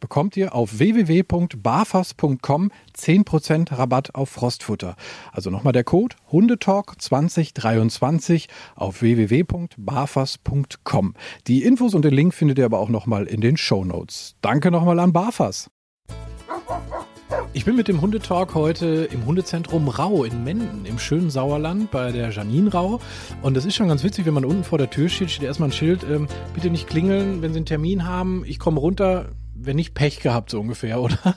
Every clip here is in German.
bekommt ihr auf www.barfas.com 10% Rabatt auf Frostfutter. Also nochmal der Code Hundetalk 2023 auf www.barfas.com. Die Infos und den Link findet ihr aber auch nochmal in den Show Notes. Danke nochmal an Barfas. Ich bin mit dem Hundetalk heute im Hundezentrum Rau in Menden im schönen Sauerland bei der Janine Rau. Und das ist schon ganz witzig, wenn man unten vor der Tür steht, steht erstmal ein Schild, ähm, bitte nicht klingeln, wenn Sie einen Termin haben. Ich komme runter, wenn nicht Pech gehabt, so ungefähr, oder?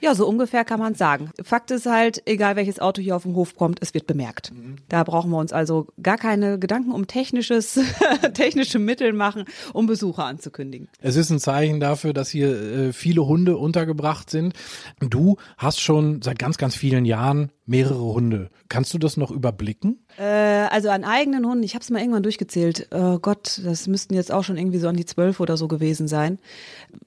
Ja, so ungefähr kann man sagen. Fakt ist halt, egal welches Auto hier auf dem Hof kommt, es wird bemerkt. Mhm. Da brauchen wir uns also gar keine Gedanken um technisches, technische Mittel machen, um Besucher anzukündigen. Es ist ein Zeichen dafür, dass hier äh, viele Hunde untergebracht sind. Du hast schon seit ganz, ganz vielen Jahren mehrere Hunde. Kannst du das noch überblicken? Äh, also an eigenen Hunden, ich habe es mal irgendwann durchgezählt. Oh Gott, das müssten jetzt auch schon irgendwie so an die zwölf oder so gewesen sein.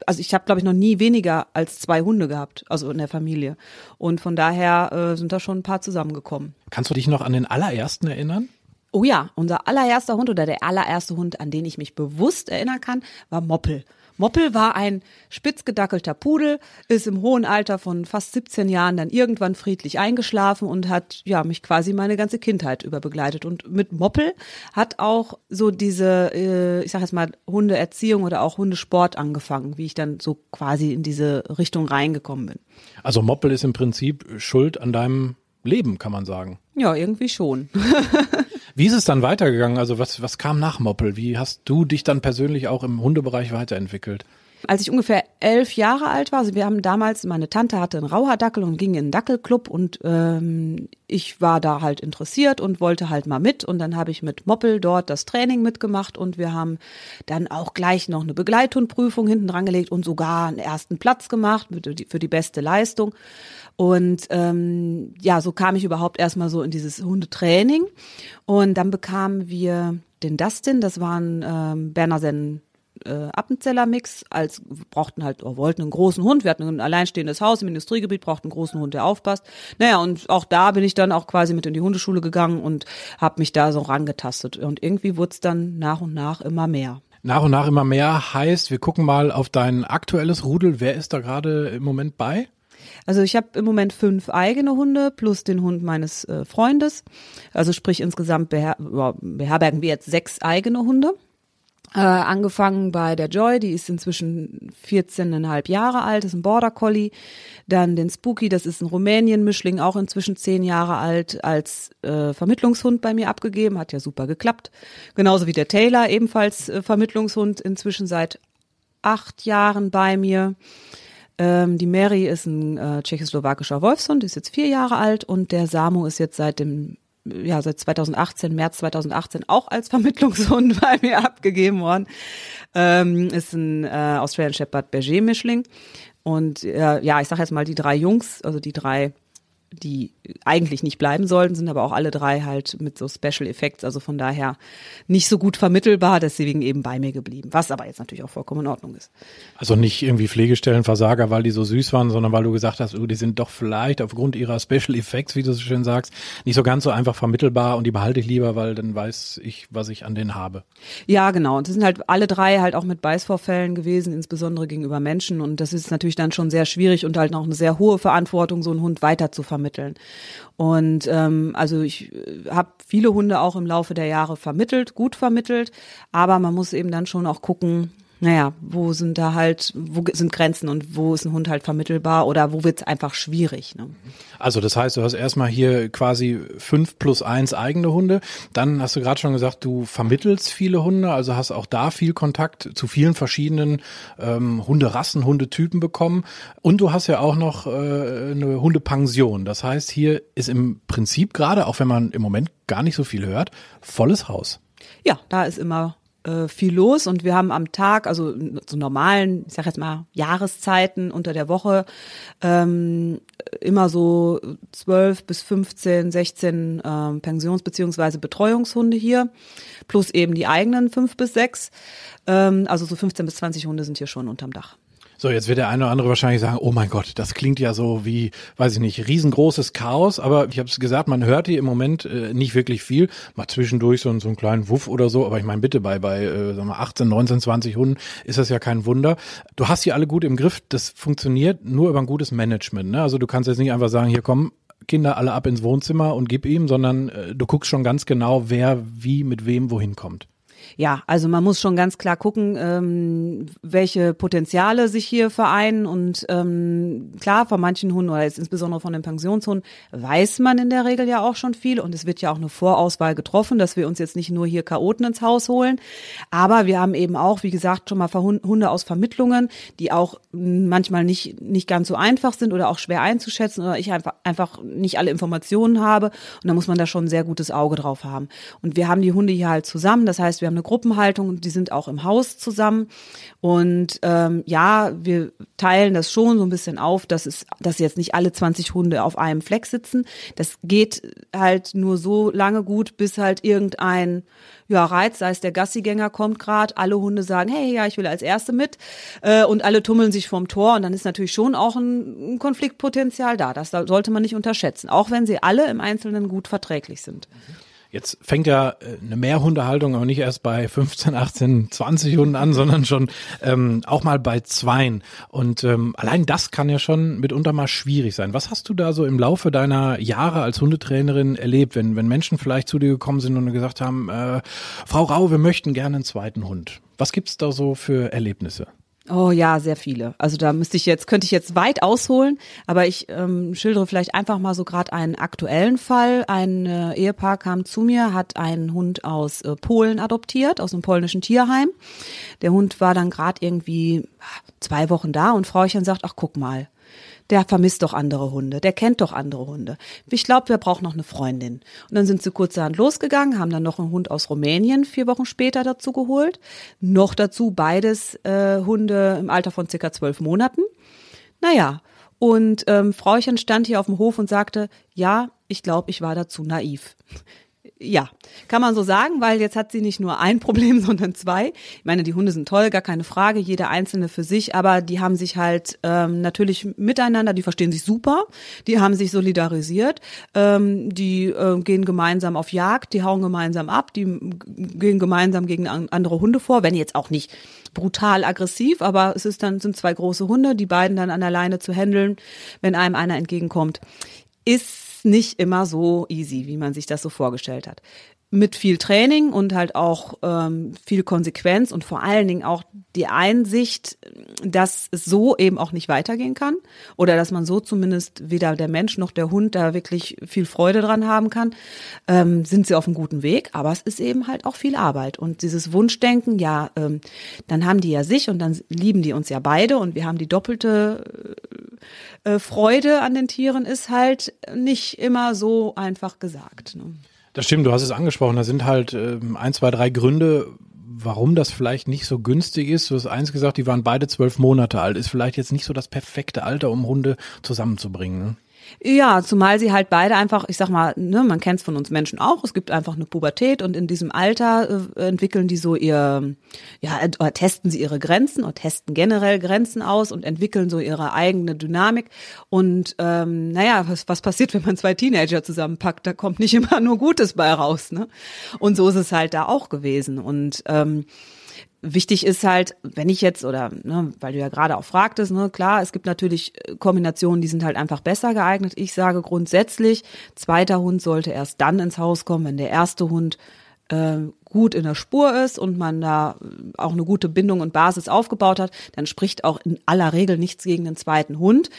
Also ich habe, glaube ich, noch nie weniger als zwei Hunde gehabt, also in der Familie. Und von daher äh, sind da schon ein paar zusammengekommen. Kannst du dich noch an den allerersten erinnern? Oh ja, unser allererster Hund oder der allererste Hund, an den ich mich bewusst erinnern kann, war Moppel. Moppel war ein spitzgedackelter Pudel, ist im hohen Alter von fast 17 Jahren dann irgendwann friedlich eingeschlafen und hat ja mich quasi meine ganze Kindheit über begleitet. Und mit Moppel hat auch so diese, äh, ich sag jetzt mal, Hundeerziehung oder auch Hundesport angefangen, wie ich dann so quasi in diese Richtung reingekommen bin. Also Moppel ist im Prinzip schuld an deinem Leben, kann man sagen. Ja, irgendwie schon. Wie ist es dann weitergegangen? Also was, was kam nach Moppel? Wie hast du dich dann persönlich auch im Hundebereich weiterentwickelt? Als ich ungefähr elf Jahre alt war, also wir haben damals, meine Tante hatte einen Rauhardackel und ging in einen Dackelclub und ähm, ich war da halt interessiert und wollte halt mal mit und dann habe ich mit Moppel dort das Training mitgemacht und wir haben dann auch gleich noch eine Begleithundprüfung hinten dran gelegt und sogar einen ersten Platz gemacht für die beste Leistung. Und ähm, ja, so kam ich überhaupt erstmal so in dieses Hundetraining. Und dann bekamen wir den Dustin, das war ein ähm, Berner Sennen äh, Appenzeller Mix, als brauchten halt oder wollten einen großen Hund. Wir hatten ein alleinstehendes Haus im Industriegebiet, brauchten einen großen Hund, der aufpasst. Naja, und auch da bin ich dann auch quasi mit in die Hundeschule gegangen und habe mich da so rangetastet. Und irgendwie wurde es dann nach und nach immer mehr. Nach und nach immer mehr heißt, wir gucken mal auf dein aktuelles Rudel. Wer ist da gerade im Moment bei? Also ich habe im Moment fünf eigene Hunde plus den Hund meines äh, Freundes. Also sprich insgesamt beher beherbergen wir jetzt sechs eigene Hunde. Äh, angefangen bei der Joy, die ist inzwischen 14,5 Jahre alt, ist ein Border Collie. Dann den Spooky, das ist ein Rumänien-Mischling, auch inzwischen zehn Jahre alt, als äh, Vermittlungshund bei mir abgegeben, hat ja super geklappt. Genauso wie der Taylor, ebenfalls äh, Vermittlungshund, inzwischen seit acht Jahren bei mir. Ähm, die Mary ist ein äh, tschechoslowakischer Wolfshund, ist jetzt vier Jahre alt und der Samu ist jetzt seit dem ja, seit 2018, März 2018 auch als Vermittlungshund bei mir abgegeben worden. Ähm, ist ein äh, Australian Shepherd Berger Mischling. Und äh, ja, ich sage jetzt mal die drei Jungs, also die drei die eigentlich nicht bleiben sollten, sind aber auch alle drei halt mit so Special Effects, also von daher nicht so gut vermittelbar, deswegen eben bei mir geblieben, was aber jetzt natürlich auch vollkommen in Ordnung ist. Also nicht irgendwie Pflegestellenversager, weil die so süß waren, sondern weil du gesagt hast, oh, die sind doch vielleicht aufgrund ihrer Special Effects, wie du so schön sagst, nicht so ganz so einfach vermittelbar und die behalte ich lieber, weil dann weiß ich, was ich an denen habe. Ja, genau. Und das sind halt alle drei halt auch mit Beißvorfällen gewesen, insbesondere gegenüber Menschen und das ist natürlich dann schon sehr schwierig und halt noch eine sehr hohe Verantwortung, so einen Hund weiter zu vermitteln. Und ähm, also ich äh, habe viele Hunde auch im Laufe der Jahre vermittelt, gut vermittelt, aber man muss eben dann schon auch gucken, naja, wo sind da halt, wo sind Grenzen und wo ist ein Hund halt vermittelbar oder wo wird es einfach schwierig. Ne? Also das heißt, du hast erstmal hier quasi fünf plus eins eigene Hunde. Dann hast du gerade schon gesagt, du vermittelst viele Hunde, also hast auch da viel Kontakt zu vielen verschiedenen ähm, Hunderassen, Hundetypen bekommen. Und du hast ja auch noch äh, eine Hundepension. Das heißt, hier ist im Prinzip gerade, auch wenn man im Moment gar nicht so viel hört, volles Haus. Ja, da ist immer äh, viel los und wir haben am Tag, also zu normalen, ich sag jetzt mal Jahreszeiten unter der Woche, ähm, immer so 12 bis 15, 16 ähm, Pensions- beziehungsweise Betreuungshunde hier, plus eben die eigenen fünf bis sechs. Ähm, also so 15 bis 20 Hunde sind hier schon unterm Dach. So, jetzt wird der eine oder andere wahrscheinlich sagen, oh mein Gott, das klingt ja so wie, weiß ich nicht, riesengroßes Chaos, aber ich habe es gesagt, man hört hier im Moment äh, nicht wirklich viel, mal zwischendurch so, so einen kleinen Wuff oder so, aber ich meine bitte, bei, bei äh, sagen wir 18, 19, 20 Hunden ist das ja kein Wunder. Du hast sie alle gut im Griff, das funktioniert nur über ein gutes Management. Ne? Also du kannst jetzt nicht einfach sagen, hier komm, Kinder alle ab ins Wohnzimmer und gib ihm, sondern äh, du guckst schon ganz genau, wer wie mit wem wohin kommt. Ja, also man muss schon ganz klar gucken, ähm, welche Potenziale sich hier vereinen. Und ähm, klar, von manchen Hunden oder jetzt insbesondere von den Pensionshunden weiß man in der Regel ja auch schon viel. Und es wird ja auch eine Vorauswahl getroffen, dass wir uns jetzt nicht nur hier Chaoten ins Haus holen. Aber wir haben eben auch, wie gesagt, schon mal Hunde aus Vermittlungen, die auch manchmal nicht, nicht ganz so einfach sind oder auch schwer einzuschätzen oder ich einfach, einfach nicht alle Informationen habe. Und da muss man da schon ein sehr gutes Auge drauf haben. Und wir haben die Hunde hier halt zusammen. Das heißt, wir haben eine Gruppenhaltung und die sind auch im Haus zusammen. Und ähm, ja, wir teilen das schon so ein bisschen auf, dass es, dass jetzt nicht alle 20 Hunde auf einem Fleck sitzen. Das geht halt nur so lange gut, bis halt irgendein ja, Reiz, sei es der Gassigänger kommt gerade, alle Hunde sagen, hey, ja, ich will als Erste mit äh, und alle tummeln sich vom Tor und dann ist natürlich schon auch ein, ein Konfliktpotenzial da. Das sollte man nicht unterschätzen, auch wenn sie alle im Einzelnen gut verträglich sind. Mhm. Jetzt fängt ja äh, eine Mehrhundehaltung aber nicht erst bei 15, 18, 20 Hunden an, sondern schon ähm, auch mal bei Zweien. Und ähm, allein das kann ja schon mitunter mal schwierig sein. Was hast du da so im Laufe deiner Jahre als Hundetrainerin erlebt, wenn, wenn Menschen vielleicht zu dir gekommen sind und gesagt haben, äh, Frau Rau, wir möchten gerne einen zweiten Hund. Was gibt's da so für Erlebnisse? Oh ja, sehr viele. Also da müsste ich jetzt, könnte ich jetzt weit ausholen, aber ich ähm, schildere vielleicht einfach mal so gerade einen aktuellen Fall. Ein äh, Ehepaar kam zu mir, hat einen Hund aus äh, Polen adoptiert, aus einem polnischen Tierheim. Der Hund war dann gerade irgendwie zwei Wochen da und Frauchen sagt, ach guck mal, der vermisst doch andere Hunde, der kennt doch andere Hunde. Ich glaube, wir brauchen noch eine Freundin. Und dann sind sie kurzerhand losgegangen, haben dann noch einen Hund aus Rumänien vier Wochen später dazu geholt. Noch dazu beides äh, Hunde im Alter von circa zwölf Monaten. Naja, und ähm, Frauchen stand hier auf dem Hof und sagte, ja, ich glaube, ich war dazu naiv ja, kann man so sagen, weil jetzt hat sie nicht nur ein Problem, sondern zwei. Ich meine, die Hunde sind toll, gar keine Frage, jeder einzelne für sich, aber die haben sich halt ähm, natürlich miteinander, die verstehen sich super, die haben sich solidarisiert, ähm, die äh, gehen gemeinsam auf Jagd, die hauen gemeinsam ab, die gehen gemeinsam gegen andere Hunde vor, wenn jetzt auch nicht brutal aggressiv, aber es ist dann sind zwei große Hunde, die beiden dann an der Leine zu handeln, wenn einem einer entgegenkommt, ist nicht immer so easy, wie man sich das so vorgestellt hat mit viel Training und halt auch ähm, viel Konsequenz und vor allen Dingen auch die Einsicht, dass es so eben auch nicht weitergehen kann oder dass man so zumindest weder der Mensch noch der Hund da wirklich viel Freude dran haben kann, ähm, sind sie auf einem guten Weg. Aber es ist eben halt auch viel Arbeit und dieses Wunschdenken, ja, ähm, dann haben die ja sich und dann lieben die uns ja beide und wir haben die doppelte äh, Freude an den Tieren, ist halt nicht immer so einfach gesagt. Ne? Das stimmt, du hast es angesprochen. Da sind halt äh, ein, zwei, drei Gründe, warum das vielleicht nicht so günstig ist. Du hast eins gesagt, die waren beide zwölf Monate alt. Ist vielleicht jetzt nicht so das perfekte Alter, um Hunde zusammenzubringen. Ne? Ja, zumal sie halt beide einfach, ich sag mal, ne, man kennt es von uns Menschen auch, es gibt einfach eine Pubertät und in diesem Alter äh, entwickeln die so ihr, ja, oder testen sie ihre Grenzen oder testen generell Grenzen aus und entwickeln so ihre eigene Dynamik. Und ähm, naja, was, was passiert, wenn man zwei Teenager zusammenpackt? Da kommt nicht immer nur Gutes bei raus, ne? Und so ist es halt da auch gewesen. Und ähm, Wichtig ist halt, wenn ich jetzt, oder ne, weil du ja gerade auch fragtest, ne, klar, es gibt natürlich äh, Kombinationen, die sind halt einfach besser geeignet. Ich sage grundsätzlich, zweiter Hund sollte erst dann ins Haus kommen, wenn der erste Hund äh, gut in der Spur ist und man da auch eine gute Bindung und Basis aufgebaut hat, dann spricht auch in aller Regel nichts gegen den zweiten Hund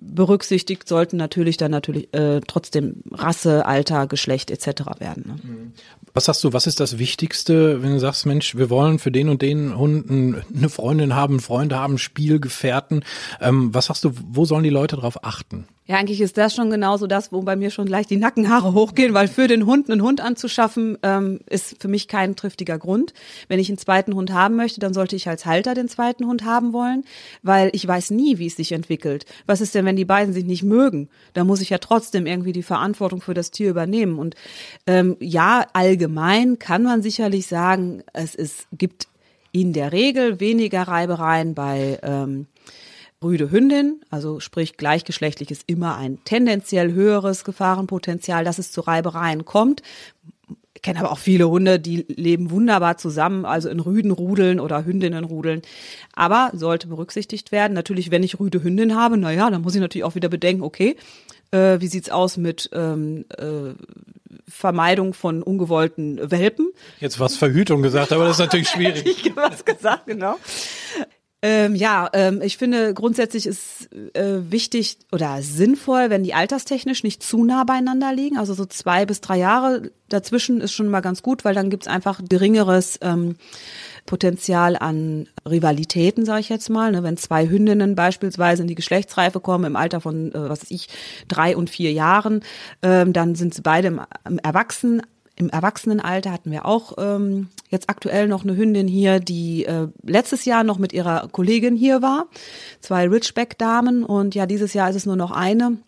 berücksichtigt sollten natürlich dann natürlich äh, trotzdem Rasse, Alter, Geschlecht etc. werden. Ne? Mhm. Was sagst du, was ist das Wichtigste, wenn du sagst, Mensch, wir wollen für den und den Hunden eine Freundin haben, Freunde haben, Spielgefährten. Ähm, was sagst du, wo sollen die Leute darauf achten? Ja, eigentlich ist das schon genauso das, wo bei mir schon gleich die Nackenhaare hochgehen, weil für den Hund einen Hund anzuschaffen, ähm, ist für mich kein triftiger Grund. Wenn ich einen zweiten Hund haben möchte, dann sollte ich als Halter den zweiten Hund haben wollen, weil ich weiß nie, wie es sich entwickelt. Was ist denn, wenn die beiden sich nicht mögen? Da muss ich ja trotzdem irgendwie die Verantwortung für das Tier übernehmen. Und ähm, ja, allgemein kann man sicherlich sagen, es ist, gibt in der Regel weniger Reibereien bei ähm, Brüde Hündin, also sprich gleichgeschlechtlich ist immer ein tendenziell höheres Gefahrenpotenzial, dass es zu Reibereien kommt. Ich kenne aber auch viele Hunde, die leben wunderbar zusammen, also in Rüdenrudeln oder Hündinnenrudeln. Aber sollte berücksichtigt werden. Natürlich, wenn ich Rüde Hündin habe, na ja, dann muss ich natürlich auch wieder bedenken, okay, äh, wie sieht's aus mit ähm, äh, Vermeidung von ungewollten Welpen? Jetzt was Verhütung gesagt, aber das ist natürlich schwierig. ich was gesagt, genau. Ähm, ja, ähm, ich finde grundsätzlich ist äh, wichtig oder sinnvoll, wenn die alterstechnisch nicht zu nah beieinander liegen. Also so zwei bis drei Jahre dazwischen ist schon mal ganz gut, weil dann gibt's einfach geringeres ähm, Potenzial an Rivalitäten, sage ich jetzt mal. Ne? Wenn zwei Hündinnen beispielsweise in die Geschlechtsreife kommen im Alter von, äh, was weiß ich, drei und vier Jahren, ähm, dann sind sie beide im, im Erwachsenen im Erwachsenenalter hatten wir auch ähm, jetzt aktuell noch eine Hündin hier, die äh, letztes Jahr noch mit ihrer Kollegin hier war. Zwei Ridgeback-Damen und ja, dieses Jahr ist es nur noch eine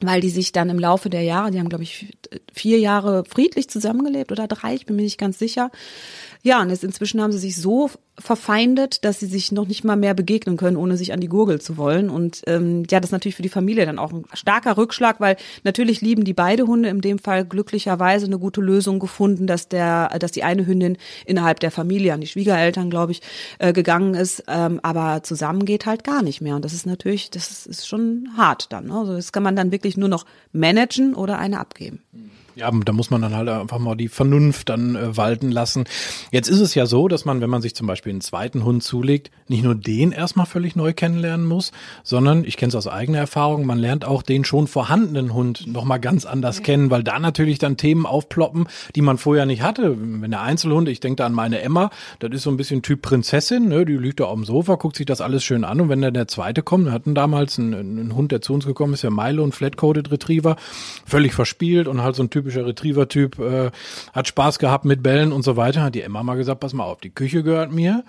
weil die sich dann im Laufe der Jahre, die haben glaube ich vier Jahre friedlich zusammengelebt oder drei, ich bin mir nicht ganz sicher, ja, und jetzt inzwischen haben sie sich so verfeindet, dass sie sich noch nicht mal mehr begegnen können, ohne sich an die Gurgel zu wollen. Und ähm, ja, das ist natürlich für die Familie dann auch ein starker Rückschlag, weil natürlich lieben die beide Hunde in dem Fall glücklicherweise eine gute Lösung gefunden, dass der, dass die eine Hündin innerhalb der Familie an die Schwiegereltern, glaube ich, äh, gegangen ist, ähm, aber zusammen geht halt gar nicht mehr. Und das ist natürlich, das ist, ist schon hart dann. Ne? Also das kann man dann wirklich nur noch managen oder eine abgeben. Mhm. Ja, da muss man dann halt einfach mal die Vernunft dann äh, walten lassen. Jetzt ist es ja so, dass man, wenn man sich zum Beispiel einen zweiten Hund zulegt, nicht nur den erstmal völlig neu kennenlernen muss, sondern, ich kenne es aus eigener Erfahrung, man lernt auch den schon vorhandenen Hund nochmal ganz anders kennen, weil da natürlich dann Themen aufploppen, die man vorher nicht hatte. Wenn der Einzelhund, ich denke da an meine Emma, das ist so ein bisschen Typ Prinzessin, ne? die liegt da auf dem Sofa, guckt sich das alles schön an und wenn dann der zweite kommt, wir hatten damals einen, einen Hund, der zu uns gekommen ist, ja Milo, ein Flat-Coded Retriever, völlig verspielt und halt so ein Typ typischer Retriever-Typ, äh, hat Spaß gehabt mit Bällen und so weiter. Hat die Emma mal gesagt, pass mal auf, die Küche gehört mir,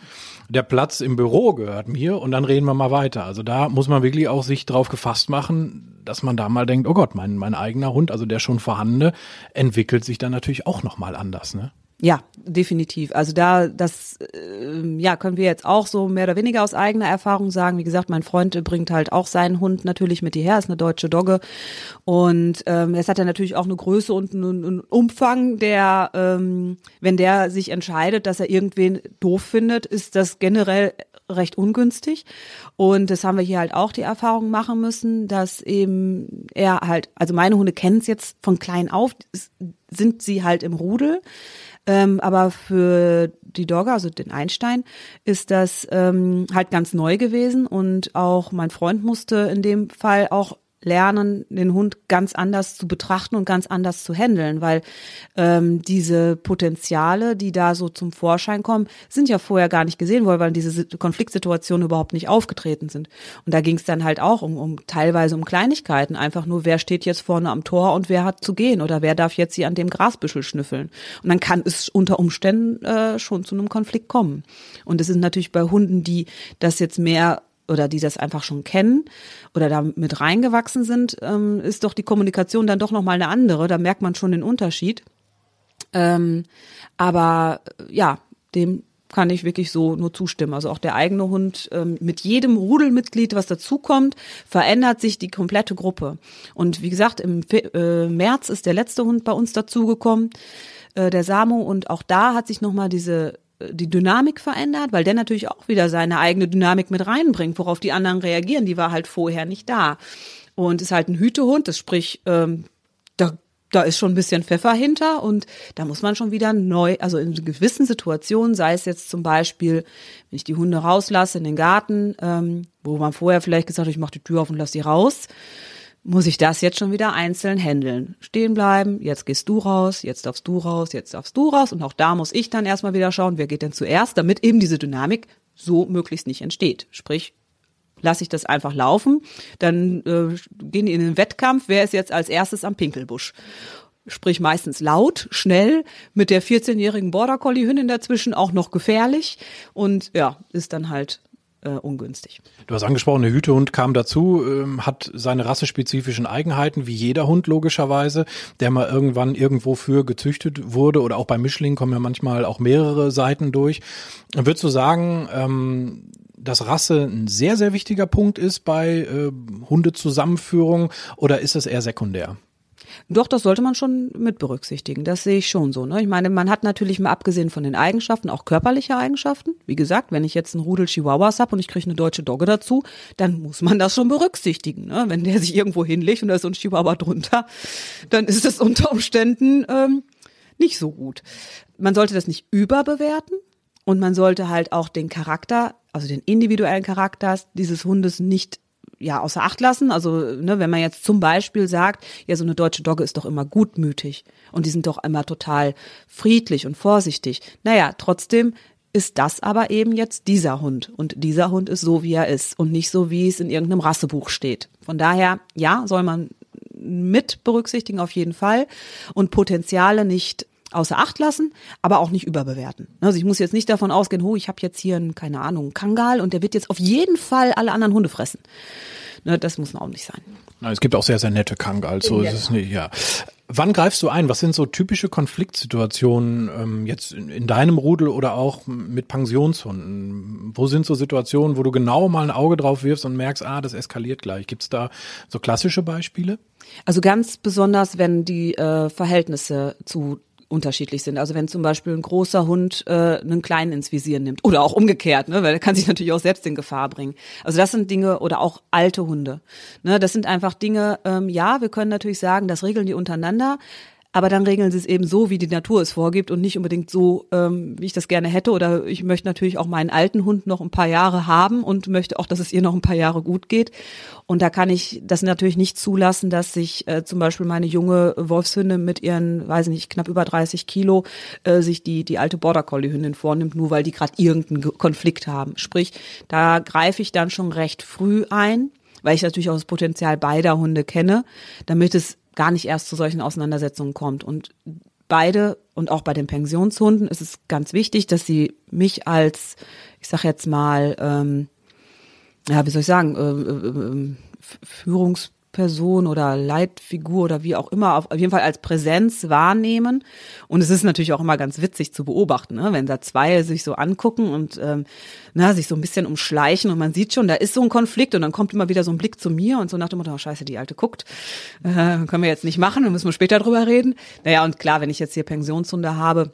der Platz im Büro gehört mir und dann reden wir mal weiter. Also da muss man wirklich auch sich drauf gefasst machen, dass man da mal denkt, oh Gott, mein, mein eigener Hund, also der schon vorhandene, entwickelt sich dann natürlich auch nochmal anders, ne? Ja, definitiv. Also da, das, äh, ja, können wir jetzt auch so mehr oder weniger aus eigener Erfahrung sagen. Wie gesagt, mein Freund bringt halt auch seinen Hund natürlich mit hierher, ist eine deutsche Dogge. Und ähm, es hat ja natürlich auch eine Größe und einen, einen Umfang, der, ähm, wenn der sich entscheidet, dass er irgendwen doof findet, ist das generell recht ungünstig. Und das haben wir hier halt auch die Erfahrung machen müssen, dass eben er halt, also meine Hunde kennen es jetzt von klein auf, sind sie halt im Rudel. Ähm, aber für die Dogger, also den Einstein, ist das ähm, halt ganz neu gewesen. Und auch mein Freund musste in dem Fall auch lernen, den Hund ganz anders zu betrachten und ganz anders zu handeln, weil ähm, diese Potenziale, die da so zum Vorschein kommen, sind ja vorher gar nicht gesehen worden, weil diese Konfliktsituationen überhaupt nicht aufgetreten sind. Und da ging es dann halt auch um, um teilweise um Kleinigkeiten, einfach nur, wer steht jetzt vorne am Tor und wer hat zu gehen oder wer darf jetzt hier an dem Grasbüschel schnüffeln. Und dann kann es unter Umständen äh, schon zu einem Konflikt kommen. Und es ist natürlich bei Hunden, die das jetzt mehr oder die das einfach schon kennen oder da mit reingewachsen sind, ähm, ist doch die Kommunikation dann doch nochmal eine andere. Da merkt man schon den Unterschied. Ähm, aber äh, ja, dem kann ich wirklich so nur zustimmen. Also auch der eigene Hund ähm, mit jedem Rudelmitglied, was dazukommt, verändert sich die komplette Gruppe. Und wie gesagt, im äh, März ist der letzte Hund bei uns dazugekommen, äh, der Samo, und auch da hat sich nochmal diese die Dynamik verändert, weil der natürlich auch wieder seine eigene Dynamik mit reinbringt, worauf die anderen reagieren. Die war halt vorher nicht da. Und ist halt ein Hütehund, das sprich, ähm, da da ist schon ein bisschen Pfeffer hinter und da muss man schon wieder neu, also in gewissen Situationen, sei es jetzt zum Beispiel, wenn ich die Hunde rauslasse in den Garten, ähm, wo man vorher vielleicht gesagt hat, ich mache die Tür auf und lasse sie raus, muss ich das jetzt schon wieder einzeln handeln. Stehen bleiben, jetzt gehst du raus, jetzt darfst du raus, jetzt darfst du raus und auch da muss ich dann erstmal wieder schauen, wer geht denn zuerst, damit eben diese Dynamik so möglichst nicht entsteht. Sprich, lasse ich das einfach laufen, dann äh, gehen die in den Wettkampf, wer ist jetzt als erstes am Pinkelbusch. Sprich meistens laut, schnell, mit der 14-jährigen Border Collie Hündin dazwischen auch noch gefährlich und ja, ist dann halt äh, ungünstig. Du hast angesprochen, der Hütehund kam dazu, ähm, hat seine rassespezifischen Eigenheiten, wie jeder Hund logischerweise, der mal irgendwann irgendwo für gezüchtet wurde oder auch bei Mischlingen kommen ja manchmal auch mehrere Seiten durch. Würdest du sagen, ähm, dass Rasse ein sehr, sehr wichtiger Punkt ist bei äh, Hundezusammenführung oder ist es eher sekundär? Doch, das sollte man schon mit berücksichtigen. Das sehe ich schon so. Ne? Ich meine, man hat natürlich mal abgesehen von den Eigenschaften auch körperliche Eigenschaften. Wie gesagt, wenn ich jetzt einen Rudel Chihuahuas habe und ich kriege eine deutsche Dogge dazu, dann muss man das schon berücksichtigen. Ne? Wenn der sich irgendwo hinlegt und da ist so ein Chihuahua drunter, dann ist es unter Umständen ähm, nicht so gut. Man sollte das nicht überbewerten und man sollte halt auch den Charakter, also den individuellen Charakter dieses Hundes nicht ja außer Acht lassen. Also ne, wenn man jetzt zum Beispiel sagt, ja so eine deutsche Dogge ist doch immer gutmütig und die sind doch immer total friedlich und vorsichtig. Naja, trotzdem ist das aber eben jetzt dieser Hund und dieser Hund ist so wie er ist und nicht so wie es in irgendeinem Rassebuch steht. Von daher ja soll man mit berücksichtigen auf jeden Fall und Potenziale nicht außer Acht lassen, aber auch nicht überbewerten. Also ich muss jetzt nicht davon ausgehen, oh, ich habe jetzt hier einen, keine Ahnung, Kangal und der wird jetzt auf jeden Fall alle anderen Hunde fressen. Ne, das muss auch nicht sein. Es gibt auch sehr, sehr nette Kangals, so ist es nicht, ja. Wann greifst du ein? Was sind so typische Konfliktsituationen ähm, jetzt in, in, deinem Rudel oder auch mit Pensionshunden? Wo sind so Situationen, wo du genau mal ein Auge drauf wirfst und merkst, ah, das eskaliert gleich? Gibt es da so klassische Beispiele? Also ganz besonders, wenn die äh, Verhältnisse zu unterschiedlich sind. Also wenn zum Beispiel ein großer Hund äh, einen kleinen ins Visier nimmt oder auch umgekehrt, ne, weil er kann sich natürlich auch selbst in Gefahr bringen. Also das sind Dinge oder auch alte Hunde. Ne, das sind einfach Dinge. Ähm, ja, wir können natürlich sagen, das regeln die untereinander. Aber dann regeln sie es eben so, wie die Natur es vorgibt und nicht unbedingt so, ähm, wie ich das gerne hätte. Oder ich möchte natürlich auch meinen alten Hund noch ein paar Jahre haben und möchte auch, dass es ihr noch ein paar Jahre gut geht. Und da kann ich das natürlich nicht zulassen, dass sich äh, zum Beispiel meine junge Wolfshündin mit ihren, weiß nicht, knapp über 30 Kilo äh, sich die, die alte Border Collie Hündin vornimmt, nur weil die gerade irgendeinen Konflikt haben. Sprich, da greife ich dann schon recht früh ein weil ich natürlich auch das Potenzial beider Hunde kenne, damit es gar nicht erst zu solchen Auseinandersetzungen kommt. Und beide und auch bei den Pensionshunden ist es ganz wichtig, dass sie mich als, ich sag jetzt mal, ähm, ja, wie soll ich sagen, äh, äh, äh Führungs Person oder Leitfigur oder wie auch immer, auf jeden Fall als Präsenz wahrnehmen. Und es ist natürlich auch immer ganz witzig zu beobachten, ne? wenn da zwei sich so angucken und ähm, na, sich so ein bisschen umschleichen und man sieht schon, da ist so ein Konflikt und dann kommt immer wieder so ein Blick zu mir und so nach dem Motto, oh, scheiße, die Alte guckt, äh, können wir jetzt nicht machen, dann müssen wir später drüber reden. Naja, und klar, wenn ich jetzt hier Pensionshunde habe,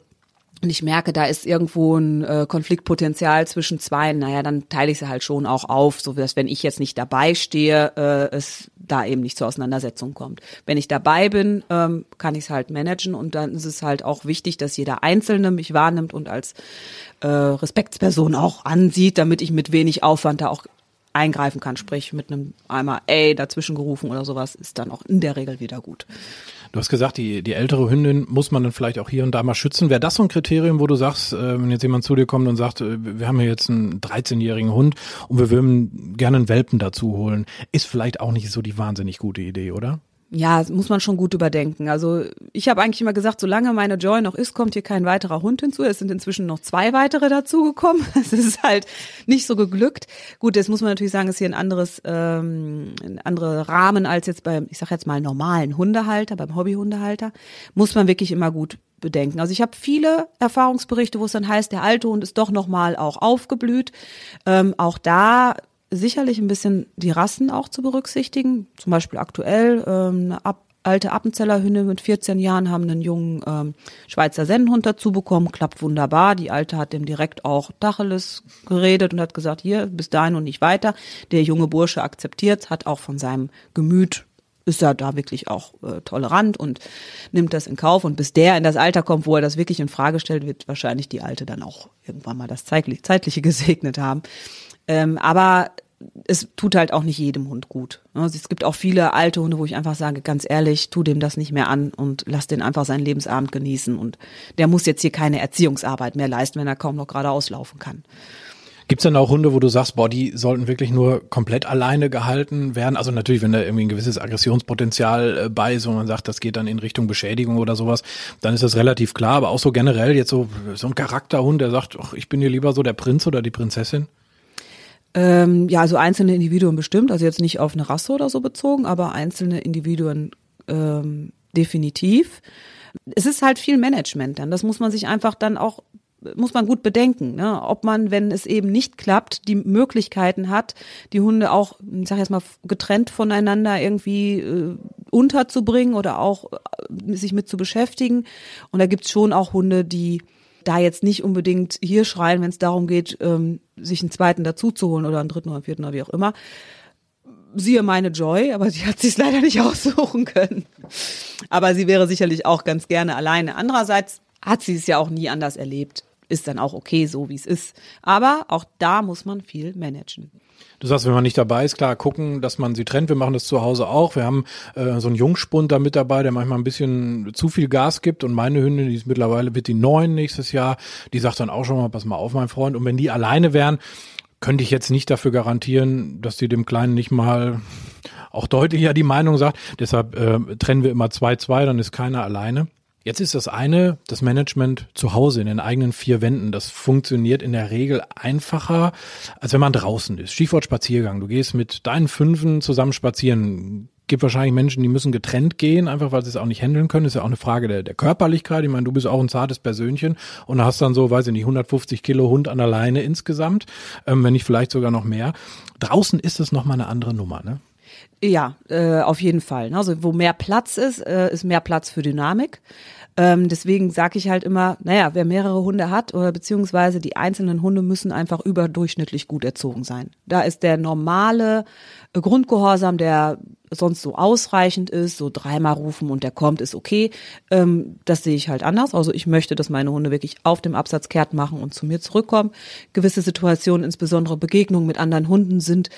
und ich merke, da ist irgendwo ein äh, Konfliktpotenzial zwischen zwei, naja, dann teile ich sie halt schon auch auf, so dass wenn ich jetzt nicht dabei stehe, äh, es da eben nicht zur Auseinandersetzung kommt. Wenn ich dabei bin, ähm, kann ich es halt managen und dann ist es halt auch wichtig, dass jeder Einzelne mich wahrnimmt und als äh, Respektsperson auch ansieht, damit ich mit wenig Aufwand da auch eingreifen kann, sprich mit einem einmal ey dazwischen gerufen oder sowas, ist dann auch in der Regel wieder gut. Du hast gesagt, die, die ältere Hündin muss man dann vielleicht auch hier und da mal schützen. Wäre das so ein Kriterium, wo du sagst, äh, wenn jetzt jemand zu dir kommt und sagt, äh, wir haben hier jetzt einen 13-jährigen Hund und wir würden gerne einen Welpen dazu holen, ist vielleicht auch nicht so die wahnsinnig gute Idee, oder? Ja, muss man schon gut überdenken. Also ich habe eigentlich immer gesagt, solange meine Joy noch ist, kommt hier kein weiterer Hund hinzu. Es sind inzwischen noch zwei weitere dazugekommen. Es ist halt nicht so geglückt. Gut, jetzt muss man natürlich sagen, ist hier ein anderes, ähm, ein anderer Rahmen als jetzt beim, ich sag jetzt mal normalen Hundehalter, beim Hobbyhundehalter. Muss man wirklich immer gut bedenken. Also ich habe viele Erfahrungsberichte, wo es dann heißt, der alte Hund ist doch noch mal auch aufgeblüht. Ähm, auch da sicherlich ein bisschen die Rassen auch zu berücksichtigen. Zum Beispiel aktuell ähm, eine ab, alte Appenzeller Hünde mit 14 Jahren haben einen jungen ähm, Schweizer Sennenhund dazu bekommen. Klappt wunderbar. Die alte hat dem direkt auch Tacheles geredet und hat gesagt, hier, bis dahin und nicht weiter. Der junge Bursche akzeptiert, hat auch von seinem Gemüt ist er da wirklich auch äh, tolerant und nimmt das in Kauf. Und bis der in das Alter kommt, wo er das wirklich in Frage stellt, wird wahrscheinlich die Alte dann auch irgendwann mal das Zeitliche gesegnet haben. Ähm, aber es tut halt auch nicht jedem Hund gut. Also es gibt auch viele alte Hunde, wo ich einfach sage, ganz ehrlich, tu dem das nicht mehr an und lass den einfach seinen Lebensabend genießen. Und der muss jetzt hier keine Erziehungsarbeit mehr leisten, wenn er kaum noch geradeaus laufen kann. Gibt es denn auch Hunde, wo du sagst, boah, die sollten wirklich nur komplett alleine gehalten werden? Also natürlich, wenn da irgendwie ein gewisses Aggressionspotenzial äh, bei ist, wo man sagt, das geht dann in Richtung Beschädigung oder sowas, dann ist das relativ klar. Aber auch so generell jetzt so, so ein Charakterhund, der sagt, ach, ich bin hier lieber so der Prinz oder die Prinzessin? Ähm, ja, also einzelne Individuen bestimmt, also jetzt nicht auf eine Rasse oder so bezogen, aber einzelne Individuen ähm, definitiv. Es ist halt viel Management dann. Das muss man sich einfach dann auch muss man gut bedenken, ne? ob man, wenn es eben nicht klappt, die Möglichkeiten hat, die Hunde auch, ich sag jetzt mal, getrennt voneinander irgendwie äh, unterzubringen oder auch äh, sich mit zu beschäftigen. Und da gibt's schon auch Hunde, die da jetzt nicht unbedingt hier schreien, wenn es darum geht, ähm, sich einen zweiten dazuzuholen oder einen dritten oder einen vierten oder wie auch immer. Siehe meine Joy, aber sie hat sich leider nicht aussuchen können. Aber sie wäre sicherlich auch ganz gerne alleine. Andererseits hat sie es ja auch nie anders erlebt. Ist dann auch okay, so wie es ist. Aber auch da muss man viel managen. Du sagst, wenn man nicht dabei ist, klar, gucken, dass man sie trennt. Wir machen das zu Hause auch. Wir haben äh, so einen Jungspund da mit dabei, der manchmal ein bisschen zu viel Gas gibt. Und meine Hündin, die ist mittlerweile wird die neun nächstes Jahr, die sagt dann auch schon mal, pass mal auf, mein Freund. Und wenn die alleine wären, könnte ich jetzt nicht dafür garantieren, dass die dem Kleinen nicht mal auch deutlicher die Meinung sagt. Deshalb äh, trennen wir immer zwei, zwei, dann ist keiner alleine. Jetzt ist das eine, das Management zu Hause in den eigenen vier Wänden. Das funktioniert in der Regel einfacher, als wenn man draußen ist. Stichwort Spaziergang. Du gehst mit deinen Fünfen zusammen spazieren. Gibt wahrscheinlich Menschen, die müssen getrennt gehen, einfach weil sie es auch nicht handeln können. Ist ja auch eine Frage der, der Körperlichkeit. Ich meine, du bist auch ein zartes Persönchen und hast dann so, weiß ich nicht, 150 Kilo Hund an der Leine insgesamt, ähm, wenn nicht vielleicht sogar noch mehr. Draußen ist es nochmal eine andere Nummer, ne? Ja, äh, auf jeden Fall. Also wo mehr Platz ist, äh, ist mehr Platz für Dynamik. Ähm, deswegen sage ich halt immer, naja, wer mehrere Hunde hat oder beziehungsweise die einzelnen Hunde müssen einfach überdurchschnittlich gut erzogen sein. Da ist der normale äh, Grundgehorsam, der sonst so ausreichend ist, so dreimal rufen und der kommt, ist okay. Ähm, das sehe ich halt anders. Also ich möchte, dass meine Hunde wirklich auf dem Absatz kehrt machen und zu mir zurückkommen. Gewisse Situationen, insbesondere Begegnungen mit anderen Hunden, sind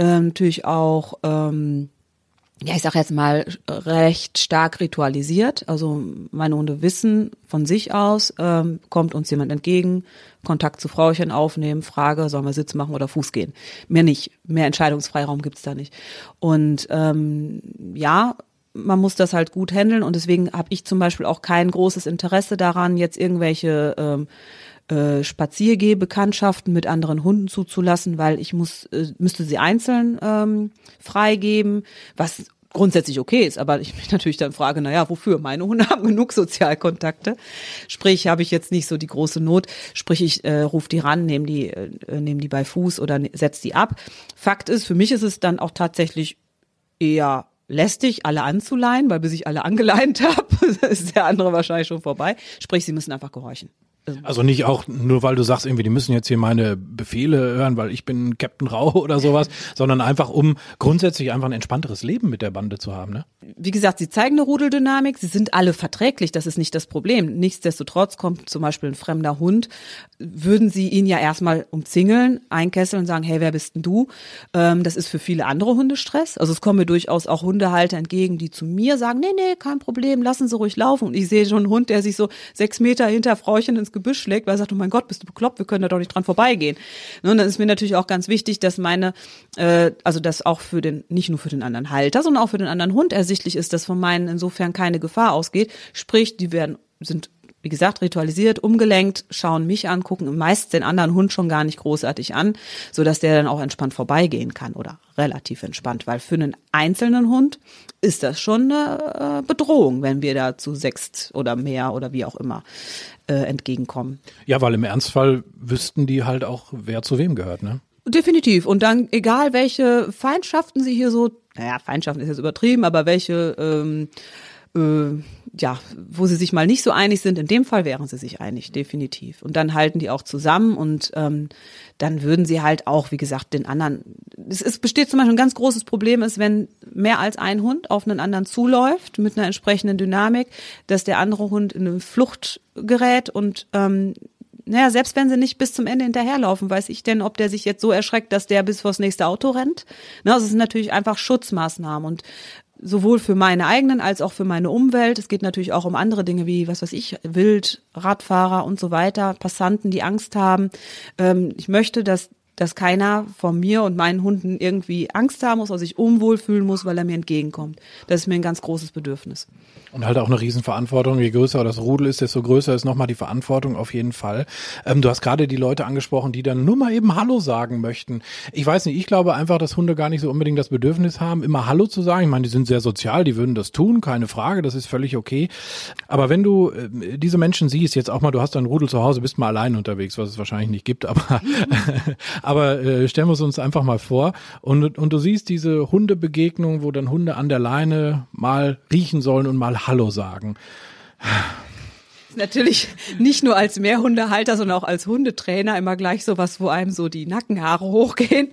ähm, natürlich auch ähm, ja, ich sage jetzt mal, recht stark ritualisiert. Also meine Hunde wissen von sich aus, ähm, kommt uns jemand entgegen, Kontakt zu Frauchen aufnehmen, Frage, sollen wir Sitz machen oder Fuß gehen? Mehr nicht, mehr Entscheidungsfreiraum gibt's da nicht. Und ähm, ja, man muss das halt gut handeln und deswegen habe ich zum Beispiel auch kein großes Interesse daran, jetzt irgendwelche ähm, äh, Spaziergehbekanntschaften mit anderen Hunden zuzulassen, weil ich muss äh, müsste sie einzeln ähm, freigeben, was grundsätzlich okay ist, aber ich mich natürlich dann frage, naja, wofür? Meine Hunde haben genug Sozialkontakte. Sprich, habe ich jetzt nicht so die große Not, sprich, ich äh, rufe die ran, nehme die, äh, nehme die bei Fuß oder ne, setz die ab. Fakt ist, für mich ist es dann auch tatsächlich eher lästig, alle anzuleihen, weil bis ich alle angeleint habe, ist der andere wahrscheinlich schon vorbei. Sprich, sie müssen einfach gehorchen. Also nicht auch nur, weil du sagst, irgendwie, die müssen jetzt hier meine Befehle hören, weil ich bin Captain Rau oder sowas, sondern einfach, um grundsätzlich einfach ein entspannteres Leben mit der Bande zu haben, ne? Wie gesagt, sie zeigen eine Rudeldynamik, sie sind alle verträglich, das ist nicht das Problem. Nichtsdestotrotz kommt zum Beispiel ein fremder Hund, würden sie ihn ja erstmal umzingeln, einkesseln und sagen, hey, wer bist denn du? Ähm, das ist für viele andere Hunde Stress. Also es kommen mir durchaus auch Hundehalter entgegen, die zu mir sagen, nee, nee, kein Problem, lassen Sie ruhig laufen. Und ich sehe schon einen Hund, der sich so sechs Meter hinter Frauchen ins Gebüsch schlägt, weil er sagt, oh mein Gott, bist du bekloppt, wir können da doch nicht dran vorbeigehen. Ne, und dann ist mir natürlich auch ganz wichtig, dass meine, äh, also dass auch für den, nicht nur für den anderen Halter, sondern auch für den anderen Hund ersichtlich ist, dass von meinen insofern keine Gefahr ausgeht. Sprich, die werden, sind wie gesagt, ritualisiert, umgelenkt, schauen mich an, gucken meist den anderen Hund schon gar nicht großartig an, so dass der dann auch entspannt vorbeigehen kann oder relativ entspannt, weil für einen einzelnen Hund ist das schon eine äh, Bedrohung, wenn wir da zu sechst oder mehr oder wie auch immer äh, entgegenkommen. Ja, weil im Ernstfall wüssten die halt auch, wer zu wem gehört, ne? Definitiv. Und dann, egal welche Feindschaften sie hier so, naja, Feindschaften ist jetzt übertrieben, aber welche ähm, äh, ja, wo sie sich mal nicht so einig sind, in dem Fall wären sie sich einig, definitiv. Und dann halten die auch zusammen und ähm, dann würden sie halt auch, wie gesagt, den anderen. Es, es besteht zum Beispiel ein ganz großes Problem ist, wenn mehr als ein Hund auf einen anderen zuläuft mit einer entsprechenden Dynamik, dass der andere Hund in eine Flucht gerät und ähm, naja, selbst wenn sie nicht bis zum Ende hinterherlaufen, weiß ich denn, ob der sich jetzt so erschreckt, dass der bis vors nächste Auto rennt. Ne, also es sind natürlich einfach Schutzmaßnahmen und sowohl für meine eigenen als auch für meine Umwelt. Es geht natürlich auch um andere Dinge wie, was weiß ich, Wild, Radfahrer und so weiter, Passanten, die Angst haben. Ähm, ich möchte, dass dass keiner von mir und meinen Hunden irgendwie Angst haben muss oder sich unwohl fühlen muss, weil er mir entgegenkommt. Das ist mir ein ganz großes Bedürfnis. Und halt auch eine Riesenverantwortung. Je größer das Rudel ist, desto größer ist nochmal die Verantwortung auf jeden Fall. Ähm, du hast gerade die Leute angesprochen, die dann nur mal eben Hallo sagen möchten. Ich weiß nicht, ich glaube einfach, dass Hunde gar nicht so unbedingt das Bedürfnis haben, immer Hallo zu sagen. Ich meine, die sind sehr sozial, die würden das tun, keine Frage, das ist völlig okay. Aber wenn du äh, diese Menschen siehst, jetzt auch mal, du hast dein Rudel zu Hause, bist mal allein unterwegs, was es wahrscheinlich nicht gibt, aber Aber äh, stellen wir es uns einfach mal vor. Und, und du siehst diese Hundebegegnung, wo dann Hunde an der Leine mal riechen sollen und mal Hallo sagen. Natürlich nicht nur als Mehrhundehalter, sondern auch als Hundetrainer immer gleich sowas, wo einem so die Nackenhaare hochgehen.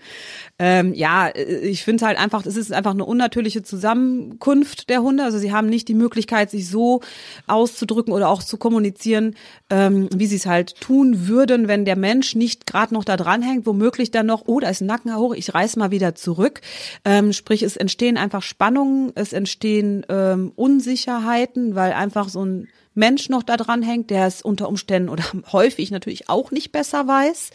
Ähm, ja, äh, ich finde halt einfach, es ist einfach eine unnatürliche Zusammenkunft der Hunde. Also sie haben nicht die Möglichkeit, sich so auszudrücken oder auch zu kommunizieren, ähm, wie sie es halt tun würden, wenn der Mensch nicht gerade noch da dran hängt, womöglich dann noch, oh, da ist ein Nackenhaar hoch, ich reiß mal wieder zurück. Ähm, sprich, es entstehen einfach Spannungen, es entstehen ähm, Unsicherheiten, weil einfach so ein Mensch noch da dran hängt, der es unter Umständen oder häufig natürlich auch nicht besser weiß.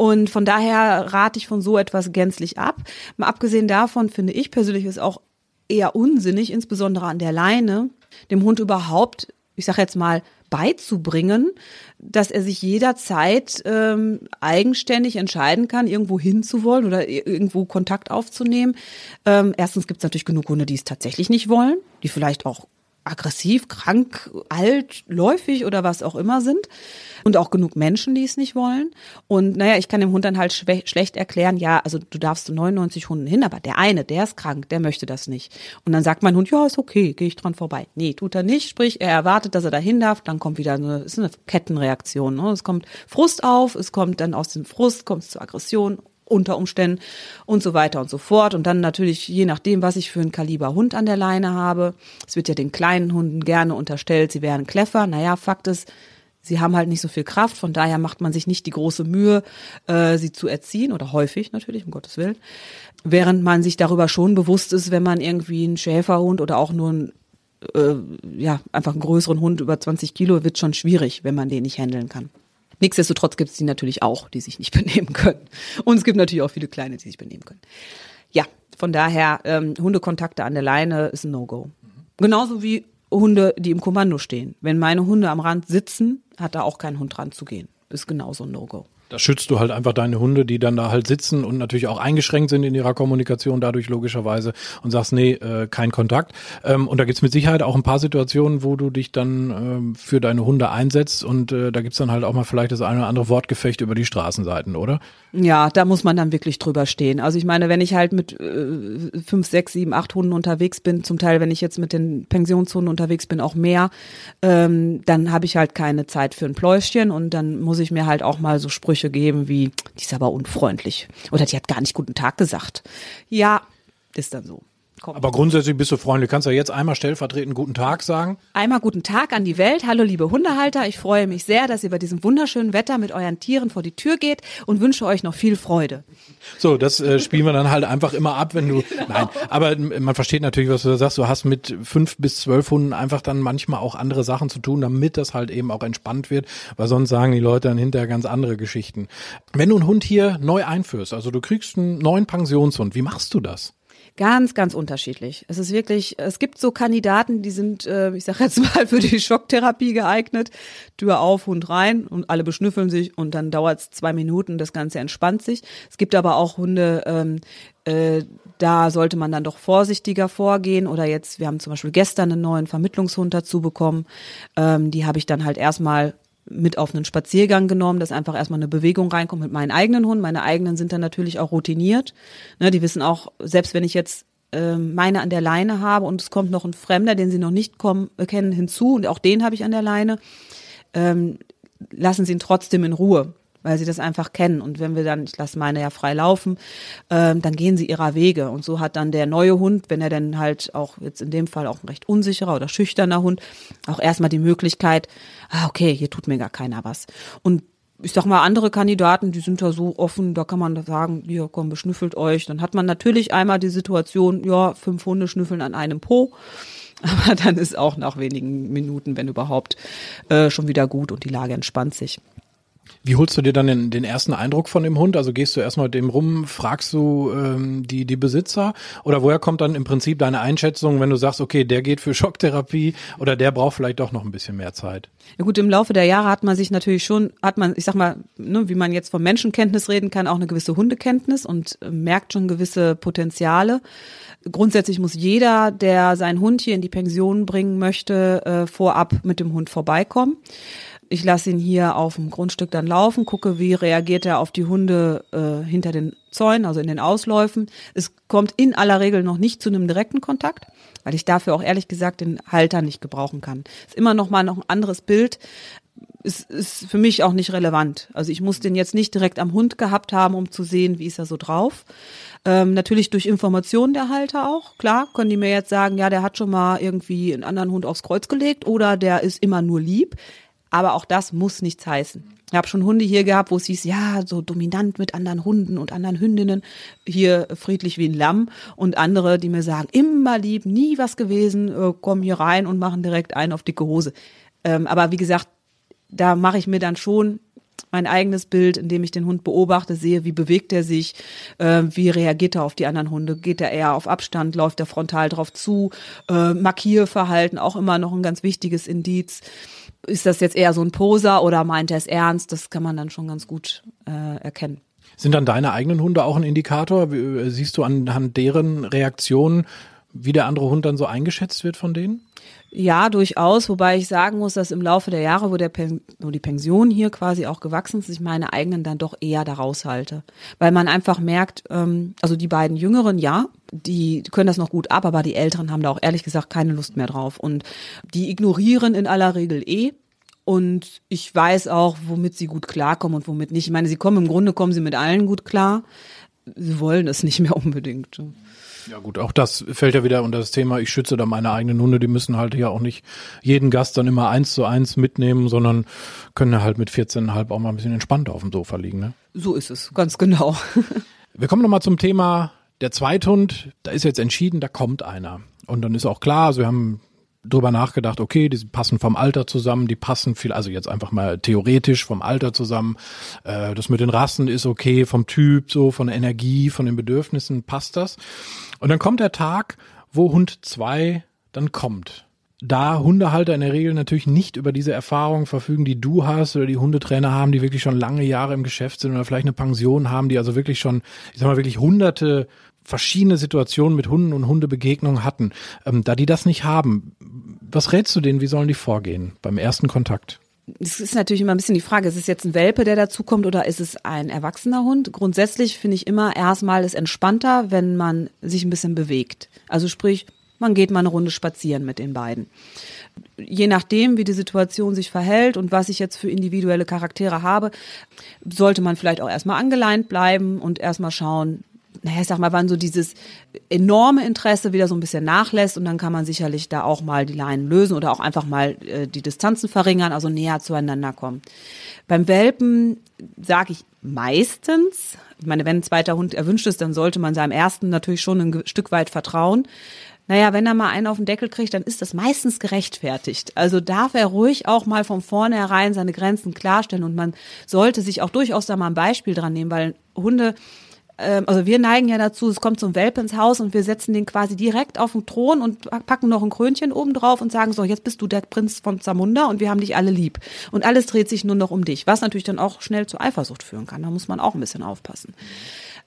Und von daher rate ich von so etwas gänzlich ab. Mal abgesehen davon finde ich persönlich es auch eher unsinnig, insbesondere an der Leine, dem Hund überhaupt, ich sage jetzt mal, beizubringen, dass er sich jederzeit ähm, eigenständig entscheiden kann, irgendwo hinzuwollen oder irgendwo Kontakt aufzunehmen. Ähm, erstens gibt es natürlich genug Hunde, die es tatsächlich nicht wollen, die vielleicht auch aggressiv, krank, alt, läufig oder was auch immer sind. Und auch genug Menschen, die es nicht wollen. Und naja, ich kann dem Hund dann halt schlecht erklären, ja, also du darfst zu 99 Hunden hin, aber der eine, der ist krank, der möchte das nicht. Und dann sagt mein Hund, ja, ist okay, gehe ich dran vorbei. Nee, tut er nicht, sprich, er erwartet, dass er dahin darf, dann kommt wieder eine, ist eine Kettenreaktion. Ne? Es kommt Frust auf, es kommt dann aus dem Frust, kommt es zu Aggression unter Umständen und so weiter und so fort. Und dann natürlich, je nachdem, was ich für ein Kaliber Hund an der Leine habe. Es wird ja den kleinen Hunden gerne unterstellt, sie wären clever. Naja, Fakt ist, sie haben halt nicht so viel Kraft, von daher macht man sich nicht die große Mühe, äh, sie zu erziehen oder häufig natürlich, um Gottes Willen. Während man sich darüber schon bewusst ist, wenn man irgendwie einen Schäferhund oder auch nur einen, äh, ja, einfach einen größeren Hund über 20 Kilo, wird schon schwierig, wenn man den nicht handeln kann. Nichtsdestotrotz gibt es die natürlich auch, die sich nicht benehmen können. Und es gibt natürlich auch viele kleine, die sich benehmen können. Ja, von daher, ähm, Hundekontakte an der Leine ist ein No-Go. Genauso wie Hunde, die im Kommando stehen. Wenn meine Hunde am Rand sitzen, hat da auch kein Hund dran zu gehen. Ist genauso ein No-Go. Da schützt du halt einfach deine Hunde, die dann da halt sitzen und natürlich auch eingeschränkt sind in ihrer Kommunikation, dadurch logischerweise und sagst, nee, äh, kein Kontakt. Ähm, und da gibt's mit Sicherheit auch ein paar Situationen, wo du dich dann ähm, für deine Hunde einsetzt und äh, da gibt's dann halt auch mal vielleicht das eine oder andere Wortgefecht über die Straßenseiten, oder? Ja, da muss man dann wirklich drüber stehen. Also ich meine, wenn ich halt mit äh, fünf, sechs, sieben, acht Hunden unterwegs bin, zum Teil, wenn ich jetzt mit den Pensionshunden unterwegs bin, auch mehr, ähm, dann habe ich halt keine Zeit für ein Pläuschen und dann muss ich mir halt auch mal so Sprüche geben wie, die ist aber unfreundlich oder die hat gar nicht guten Tag gesagt. Ja, ist dann so. Kommt. Aber grundsätzlich bist du freundlich. Kannst du jetzt einmal stellvertretend guten Tag sagen? Einmal guten Tag an die Welt. Hallo liebe Hundehalter. Ich freue mich sehr, dass ihr bei diesem wunderschönen Wetter mit euren Tieren vor die Tür geht und wünsche euch noch viel Freude. So, das äh, spielen wir dann halt einfach immer ab, wenn du. Genau. Nein, aber man versteht natürlich, was du da sagst. Du hast mit fünf bis zwölf Hunden einfach dann manchmal auch andere Sachen zu tun, damit das halt eben auch entspannt wird, weil sonst sagen die Leute dann hinterher ganz andere Geschichten. Wenn du einen Hund hier neu einführst, also du kriegst einen neuen Pensionshund, wie machst du das? Ganz, ganz unterschiedlich. Es ist wirklich, es gibt so Kandidaten, die sind, äh, ich sage jetzt mal, für die Schocktherapie geeignet. Tür auf, Hund rein und alle beschnüffeln sich und dann dauert es zwei Minuten, das Ganze entspannt sich. Es gibt aber auch Hunde, ähm, äh, da sollte man dann doch vorsichtiger vorgehen. Oder jetzt, wir haben zum Beispiel gestern einen neuen Vermittlungshund dazu bekommen. Ähm, die habe ich dann halt erstmal mit auf einen Spaziergang genommen, dass einfach erstmal eine Bewegung reinkommt mit meinen eigenen Hunden. Meine eigenen sind dann natürlich auch routiniert. Ne, die wissen auch, selbst wenn ich jetzt äh, meine an der Leine habe und es kommt noch ein Fremder, den sie noch nicht kommen, äh, kennen, hinzu und auch den habe ich an der Leine, ähm, lassen sie ihn trotzdem in Ruhe. Weil sie das einfach kennen. Und wenn wir dann, ich lasse meine ja frei laufen, ähm, dann gehen sie ihrer Wege. Und so hat dann der neue Hund, wenn er dann halt auch jetzt in dem Fall auch ein recht unsicherer oder schüchterner Hund, auch erstmal die Möglichkeit, ah, okay, hier tut mir gar keiner was. Und ich sag mal, andere Kandidaten, die sind da so offen, da kann man sagen, hier, komm, beschnüffelt euch. Dann hat man natürlich einmal die Situation, ja, fünf Hunde schnüffeln an einem Po. Aber dann ist auch nach wenigen Minuten, wenn überhaupt, äh, schon wieder gut und die Lage entspannt sich. Wie holst du dir dann den, den ersten Eindruck von dem Hund? Also gehst du erstmal mit dem rum, fragst du ähm, die, die Besitzer? Oder woher kommt dann im Prinzip deine Einschätzung, wenn du sagst, okay, der geht für Schocktherapie oder der braucht vielleicht doch noch ein bisschen mehr Zeit? Ja gut, im Laufe der Jahre hat man sich natürlich schon, hat man, ich sag mal, ne, wie man jetzt von Menschenkenntnis reden kann, auch eine gewisse Hundekenntnis und äh, merkt schon gewisse Potenziale. Grundsätzlich muss jeder, der seinen Hund hier in die Pension bringen möchte, äh, vorab mit dem Hund vorbeikommen ich lasse ihn hier auf dem Grundstück dann laufen, gucke, wie reagiert er auf die Hunde äh, hinter den Zäunen, also in den Ausläufen. Es kommt in aller Regel noch nicht zu einem direkten Kontakt, weil ich dafür auch ehrlich gesagt den Halter nicht gebrauchen kann. Ist immer noch mal noch ein anderes Bild. Ist, ist für mich auch nicht relevant. Also ich muss den jetzt nicht direkt am Hund gehabt haben, um zu sehen, wie ist er so drauf. Ähm, natürlich durch Informationen der Halter auch. Klar, können die mir jetzt sagen, ja, der hat schon mal irgendwie einen anderen Hund aufs Kreuz gelegt oder der ist immer nur lieb. Aber auch das muss nichts heißen. Ich habe schon Hunde hier gehabt, wo es hieß, ja, so dominant mit anderen Hunden und anderen Hündinnen, hier friedlich wie ein Lamm. Und andere, die mir sagen, immer lieb, nie was gewesen, äh, kommen hier rein und machen direkt einen auf dicke Hose. Ähm, aber wie gesagt, da mache ich mir dann schon mein eigenes Bild, indem ich den Hund beobachte, sehe, wie bewegt er sich, äh, wie reagiert er auf die anderen Hunde, geht er eher auf Abstand, läuft er frontal drauf zu, äh, Markierverhalten, auch immer noch ein ganz wichtiges Indiz ist das jetzt eher so ein Poser oder meint er es ernst? Das kann man dann schon ganz gut äh, erkennen. Sind dann deine eigenen Hunde auch ein Indikator? Äh, siehst du anhand deren Reaktionen, wie der andere Hund dann so eingeschätzt wird von denen? Ja, durchaus, wobei ich sagen muss, dass im Laufe der Jahre, wo, der Pen wo die Pension hier quasi auch gewachsen ist, ich meine eigenen dann doch eher da raushalte. Weil man einfach merkt, ähm, also die beiden Jüngeren, ja, die können das noch gut ab, aber die Älteren haben da auch ehrlich gesagt keine Lust mehr drauf. Und die ignorieren in aller Regel eh. Und ich weiß auch, womit sie gut klarkommen und womit nicht. Ich meine, sie kommen im Grunde kommen sie mit allen gut klar. Sie wollen es nicht mehr unbedingt. Ja gut, auch das fällt ja wieder unter das Thema, ich schütze da meine eigenen Hunde, die müssen halt ja auch nicht jeden Gast dann immer eins zu eins mitnehmen, sondern können halt mit 14,5 auch mal ein bisschen entspannter auf dem Sofa liegen. Ne? So ist es, ganz genau. Wir kommen nochmal zum Thema der Zweithund. Da ist jetzt entschieden, da kommt einer. Und dann ist auch klar, also wir haben drüber nachgedacht, okay, die passen vom Alter zusammen, die passen viel, also jetzt einfach mal theoretisch vom Alter zusammen. Äh, das mit den Rassen ist okay, vom Typ, so von der Energie, von den Bedürfnissen passt das. Und dann kommt der Tag, wo Hund zwei dann kommt. Da Hundehalter in der Regel natürlich nicht über diese Erfahrung verfügen, die du hast oder die Hundetrainer haben, die wirklich schon lange Jahre im Geschäft sind oder vielleicht eine Pension haben, die also wirklich schon, ich sag mal, wirklich hunderte verschiedene Situationen mit Hunden und Hundebegegnungen hatten, ähm, da die das nicht haben, was rätst du denen, wie sollen die vorgehen beim ersten Kontakt? Es ist natürlich immer ein bisschen die Frage, ist es jetzt ein Welpe, der dazukommt oder ist es ein erwachsener Hund? Grundsätzlich finde ich immer, erstmal ist entspannter, wenn man sich ein bisschen bewegt. Also sprich, man geht mal eine Runde spazieren mit den beiden. Je nachdem, wie die Situation sich verhält und was ich jetzt für individuelle Charaktere habe, sollte man vielleicht auch erstmal angeleint bleiben und erstmal schauen, naja, ich sag mal, wann so dieses enorme Interesse wieder so ein bisschen nachlässt und dann kann man sicherlich da auch mal die Leinen lösen oder auch einfach mal äh, die Distanzen verringern, also näher zueinander kommen. Beim Welpen sage ich meistens, ich meine, wenn ein zweiter Hund erwünscht ist, dann sollte man seinem ersten natürlich schon ein Stück weit vertrauen. Naja, wenn er mal einen auf den Deckel kriegt, dann ist das meistens gerechtfertigt. Also darf er ruhig auch mal von vornherein seine Grenzen klarstellen und man sollte sich auch durchaus da mal ein Beispiel dran nehmen, weil Hunde also wir neigen ja dazu, es kommt ein Welpe ins Haus und wir setzen den quasi direkt auf den Thron und packen noch ein Krönchen oben drauf und sagen so, jetzt bist du der Prinz von Zamunda und wir haben dich alle lieb. Und alles dreht sich nur noch um dich, was natürlich dann auch schnell zu Eifersucht führen kann. Da muss man auch ein bisschen aufpassen.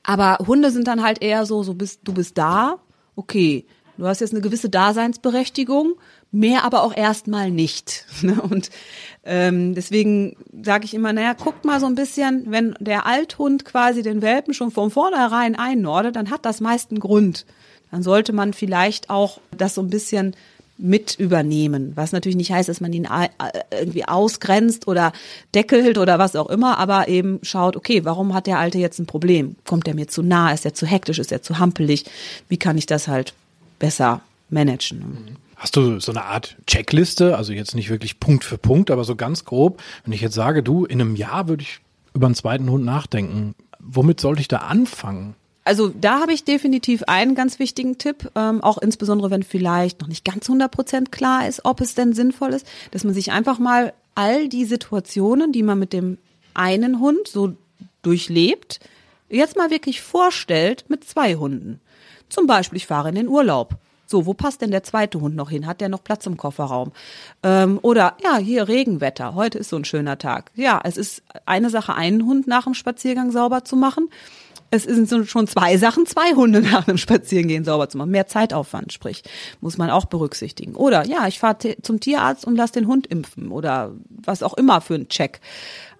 Aber Hunde sind dann halt eher so, so bist, du bist da, okay, du hast jetzt eine gewisse Daseinsberechtigung, mehr aber auch erstmal nicht. Ne? Und ähm, deswegen sage ich immer, naja, guckt mal so ein bisschen, wenn der Althund quasi den Welpen schon von vornherein einnordet, dann hat das meist einen Grund. Dann sollte man vielleicht auch das so ein bisschen mit übernehmen. Was natürlich nicht heißt, dass man ihn irgendwie ausgrenzt oder deckelt oder was auch immer, aber eben schaut, okay, warum hat der Alte jetzt ein Problem? Kommt er mir zu nah? Ist er zu hektisch? Ist er zu hampelig? Wie kann ich das halt besser managen? Hast du so eine Art Checkliste, also jetzt nicht wirklich Punkt für Punkt, aber so ganz grob, wenn ich jetzt sage, du, in einem Jahr würde ich über einen zweiten Hund nachdenken, womit sollte ich da anfangen? Also da habe ich definitiv einen ganz wichtigen Tipp, ähm, auch insbesondere wenn vielleicht noch nicht ganz 100 Prozent klar ist, ob es denn sinnvoll ist, dass man sich einfach mal all die Situationen, die man mit dem einen Hund so durchlebt, jetzt mal wirklich vorstellt mit zwei Hunden. Zum Beispiel, ich fahre in den Urlaub. So, wo passt denn der zweite Hund noch hin? Hat der noch Platz im Kofferraum? Ähm, oder ja, hier Regenwetter. Heute ist so ein schöner Tag. Ja, es ist eine Sache, einen Hund nach dem Spaziergang sauber zu machen es sind schon zwei Sachen, zwei Hunde nach einem Spazierengehen sauber zu machen. Mehr Zeitaufwand, sprich, muss man auch berücksichtigen. Oder ja, ich fahre zum Tierarzt und lass den Hund impfen oder was auch immer für einen Check.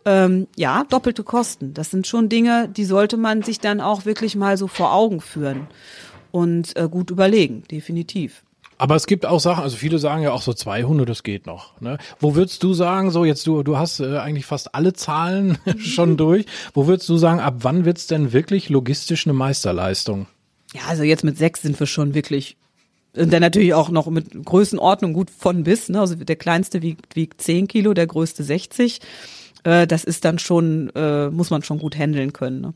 Ähm, ja, doppelte Kosten. Das sind schon Dinge, die sollte man sich dann auch wirklich mal so vor Augen führen und äh, gut überlegen, definitiv. Aber es gibt auch Sachen, also viele sagen ja auch so zwei Hunde, das geht noch. Ne? Wo würdest du sagen, so jetzt du, du hast äh, eigentlich fast alle Zahlen schon durch, wo würdest du sagen, ab wann wird's denn wirklich logistisch eine Meisterleistung? Ja, also jetzt mit sechs sind wir schon wirklich und dann natürlich auch noch mit Größenordnung gut von bis. Ne? Also der kleinste wiegt, wiegt 10 Kilo, der größte 60. Äh, das ist dann schon, äh, muss man schon gut handeln können. Ne?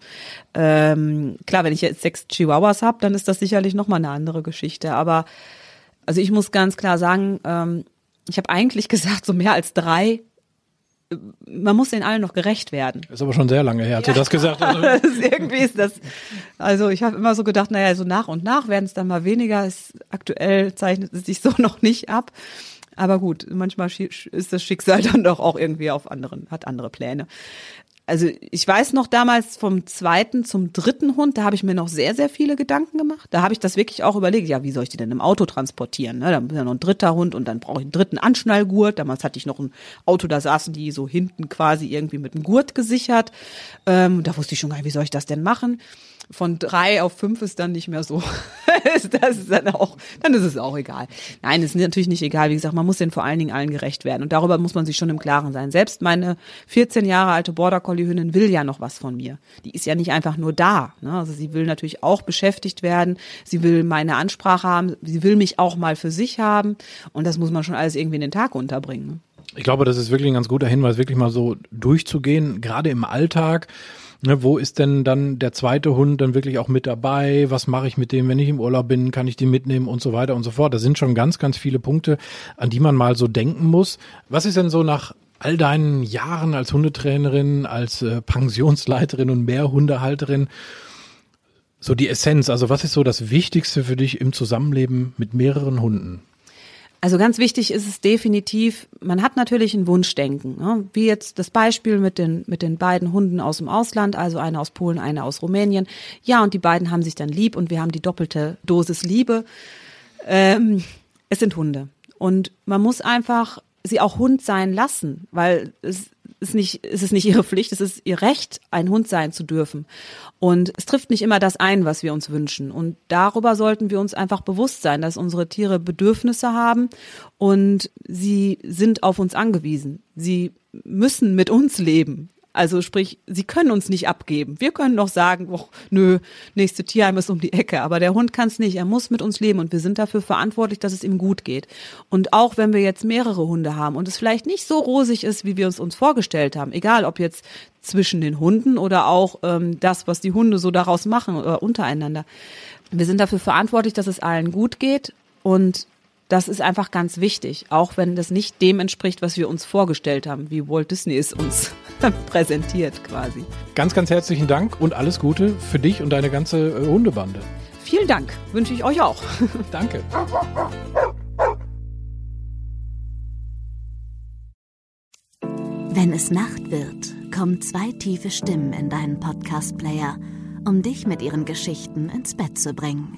Ähm, klar, wenn ich jetzt sechs Chihuahuas habe, dann ist das sicherlich nochmal eine andere Geschichte. Aber also ich muss ganz klar sagen, ähm, ich habe eigentlich gesagt, so mehr als drei man muss den allen noch gerecht werden. Ist aber schon sehr lange her, hat ja. das gesagt. Also. irgendwie ist das, also ich habe immer so gedacht, naja, so nach und nach werden es dann mal weniger. Ist, aktuell zeichnet es sich so noch nicht ab. Aber gut, manchmal ist das Schicksal dann doch auch irgendwie auf anderen, hat andere Pläne also ich weiß noch damals vom zweiten zum dritten Hund, da habe ich mir noch sehr, sehr viele Gedanken gemacht. Da habe ich das wirklich auch überlegt, ja, wie soll ich die denn im Auto transportieren? Ne? Da ist ja noch ein dritter Hund und dann brauche ich einen dritten Anschnallgurt. Damals hatte ich noch ein Auto, da saßen die so hinten quasi irgendwie mit einem Gurt gesichert. Ähm, da wusste ich schon gar nicht, wie soll ich das denn machen? Von drei auf fünf ist dann nicht mehr so. das ist dann auch, dann ist es auch egal. Nein, ist natürlich nicht egal. Wie gesagt, man muss den vor allen Dingen allen gerecht werden. Und darüber muss man sich schon im Klaren sein. Selbst meine 14 Jahre alte Border Collie Hündin will ja noch was von mir. Die ist ja nicht einfach nur da. Ne? Also sie will natürlich auch beschäftigt werden. Sie will meine Ansprache haben. Sie will mich auch mal für sich haben. Und das muss man schon alles irgendwie in den Tag unterbringen. Ich glaube, das ist wirklich ein ganz guter Hinweis, wirklich mal so durchzugehen, gerade im Alltag Ne, wo ist denn dann der zweite Hund dann wirklich auch mit dabei? Was mache ich mit dem, wenn ich im Urlaub bin? Kann ich den mitnehmen und so weiter und so fort? Das sind schon ganz, ganz viele Punkte, an die man mal so denken muss. Was ist denn so nach all deinen Jahren als Hundetrainerin, als äh, Pensionsleiterin und Mehrhundehalterin so die Essenz? Also was ist so das Wichtigste für dich im Zusammenleben mit mehreren Hunden? Also ganz wichtig ist es definitiv, man hat natürlich ein Wunschdenken, ne? wie jetzt das Beispiel mit den, mit den beiden Hunden aus dem Ausland, also eine aus Polen, eine aus Rumänien. Ja, und die beiden haben sich dann lieb und wir haben die doppelte Dosis Liebe. Ähm, es sind Hunde. Und man muss einfach sie auch Hund sein lassen, weil es ist nicht, es ist nicht ihre Pflicht, es ist ihr Recht, ein Hund sein zu dürfen. Und es trifft nicht immer das ein, was wir uns wünschen. Und darüber sollten wir uns einfach bewusst sein, dass unsere Tiere Bedürfnisse haben und sie sind auf uns angewiesen. Sie müssen mit uns leben. Also sprich, sie können uns nicht abgeben. Wir können noch sagen, oh, nö, nächste Tierheim ist um die Ecke, aber der Hund kann es nicht. Er muss mit uns leben und wir sind dafür verantwortlich, dass es ihm gut geht. Und auch wenn wir jetzt mehrere Hunde haben und es vielleicht nicht so rosig ist, wie wir es uns vorgestellt haben, egal ob jetzt zwischen den Hunden oder auch ähm, das, was die Hunde so daraus machen oder untereinander. Wir sind dafür verantwortlich, dass es allen gut geht und das ist einfach ganz wichtig, auch wenn das nicht dem entspricht, was wir uns vorgestellt haben, wie Walt Disney es uns präsentiert quasi. Ganz, ganz herzlichen Dank und alles Gute für dich und deine ganze äh, Hundebande. Vielen Dank, wünsche ich euch auch. Danke. Wenn es Nacht wird, kommen zwei tiefe Stimmen in deinen Podcast-Player, um dich mit ihren Geschichten ins Bett zu bringen.